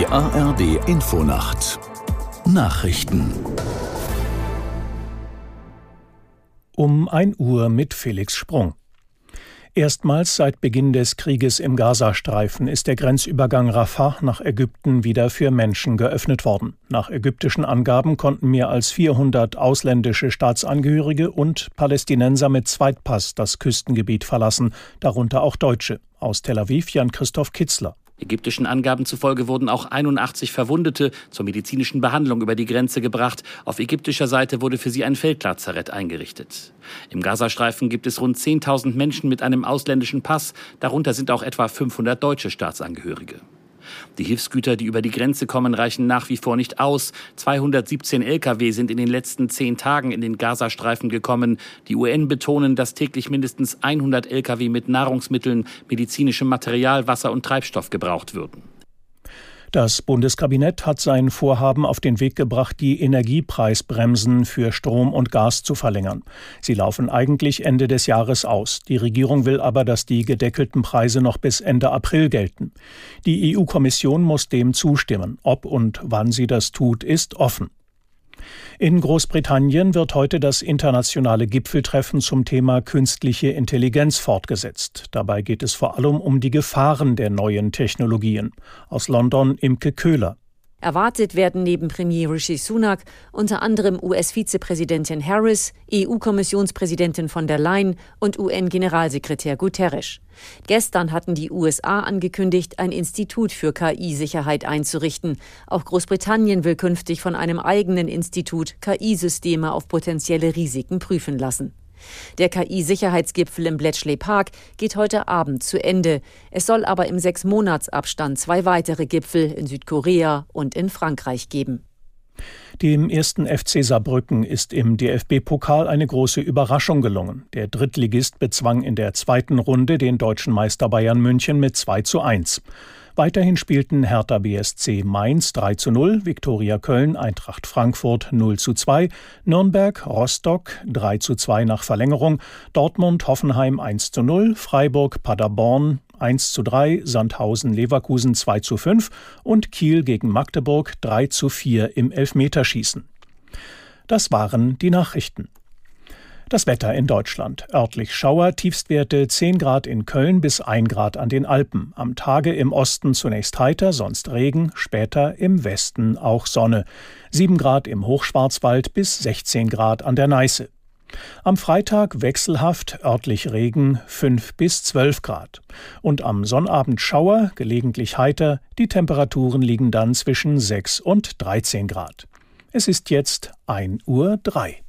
Die ARD Infonacht Nachrichten Um 1 Uhr mit Felix Sprung. Erstmals seit Beginn des Krieges im Gazastreifen ist der Grenzübergang Rafah nach Ägypten wieder für Menschen geöffnet worden. Nach ägyptischen Angaben konnten mehr als 400 ausländische Staatsangehörige und Palästinenser mit Zweitpass das Küstengebiet verlassen, darunter auch Deutsche. Aus Tel Aviv Jan Christoph Kitzler. Ägyptischen Angaben zufolge wurden auch 81 Verwundete zur medizinischen Behandlung über die Grenze gebracht. Auf ägyptischer Seite wurde für sie ein Feldlazarett eingerichtet. Im Gazastreifen gibt es rund 10.000 Menschen mit einem ausländischen Pass, darunter sind auch etwa 500 deutsche Staatsangehörige. Die Hilfsgüter, die über die Grenze kommen, reichen nach wie vor nicht aus. 217 Lkw sind in den letzten zehn Tagen in den Gazastreifen gekommen. Die UN betonen, dass täglich mindestens 100 Lkw mit Nahrungsmitteln, medizinischem Material, Wasser und Treibstoff gebraucht würden. Das Bundeskabinett hat sein Vorhaben auf den Weg gebracht, die Energiepreisbremsen für Strom und Gas zu verlängern. Sie laufen eigentlich Ende des Jahres aus. Die Regierung will aber, dass die gedeckelten Preise noch bis Ende April gelten. Die EU-Kommission muss dem zustimmen. Ob und wann sie das tut, ist offen. In Großbritannien wird heute das internationale Gipfeltreffen zum Thema künstliche Intelligenz fortgesetzt. Dabei geht es vor allem um die Gefahren der neuen Technologien. Aus London Imke Köhler. Erwartet werden neben Premier Rishi Sunak unter anderem US-Vizepräsidentin Harris, EU-Kommissionspräsidentin von der Leyen und UN-Generalsekretär Guterres. Gestern hatten die USA angekündigt, ein Institut für KI-Sicherheit einzurichten. Auch Großbritannien will künftig von einem eigenen Institut KI-Systeme auf potenzielle Risiken prüfen lassen. Der KI-Sicherheitsgipfel im Bletchley Park geht heute Abend zu Ende. Es soll aber im Sechs-Monats-Abstand zwei weitere Gipfel in Südkorea und in Frankreich geben. Dem ersten FC Saarbrücken ist im DFB-Pokal eine große Überraschung gelungen. Der Drittligist bezwang in der zweiten Runde den deutschen Meister Bayern München mit 2 zu 1. Weiterhin spielten Hertha BSC Mainz 3 zu 0, Viktoria Köln, Eintracht Frankfurt 0 zu 2, Nürnberg, Rostock 3 zu 2 nach Verlängerung, Dortmund, Hoffenheim 1 zu 0, Freiburg, Paderborn 1 zu 3, Sandhausen, Leverkusen 2 zu 5 und Kiel gegen Magdeburg 3 zu 4 im Elfmeterschießen. Das waren die Nachrichten. Das Wetter in Deutschland. Örtlich Schauer, Tiefstwerte 10 Grad in Köln bis 1 Grad an den Alpen. Am Tage im Osten zunächst heiter, sonst Regen, später im Westen auch Sonne. 7 Grad im Hochschwarzwald bis 16 Grad an der Neiße. Am Freitag wechselhaft, örtlich Regen 5 bis 12 Grad. Und am Sonnabend Schauer, gelegentlich heiter, die Temperaturen liegen dann zwischen 6 und 13 Grad. Es ist jetzt 1 Uhr 3.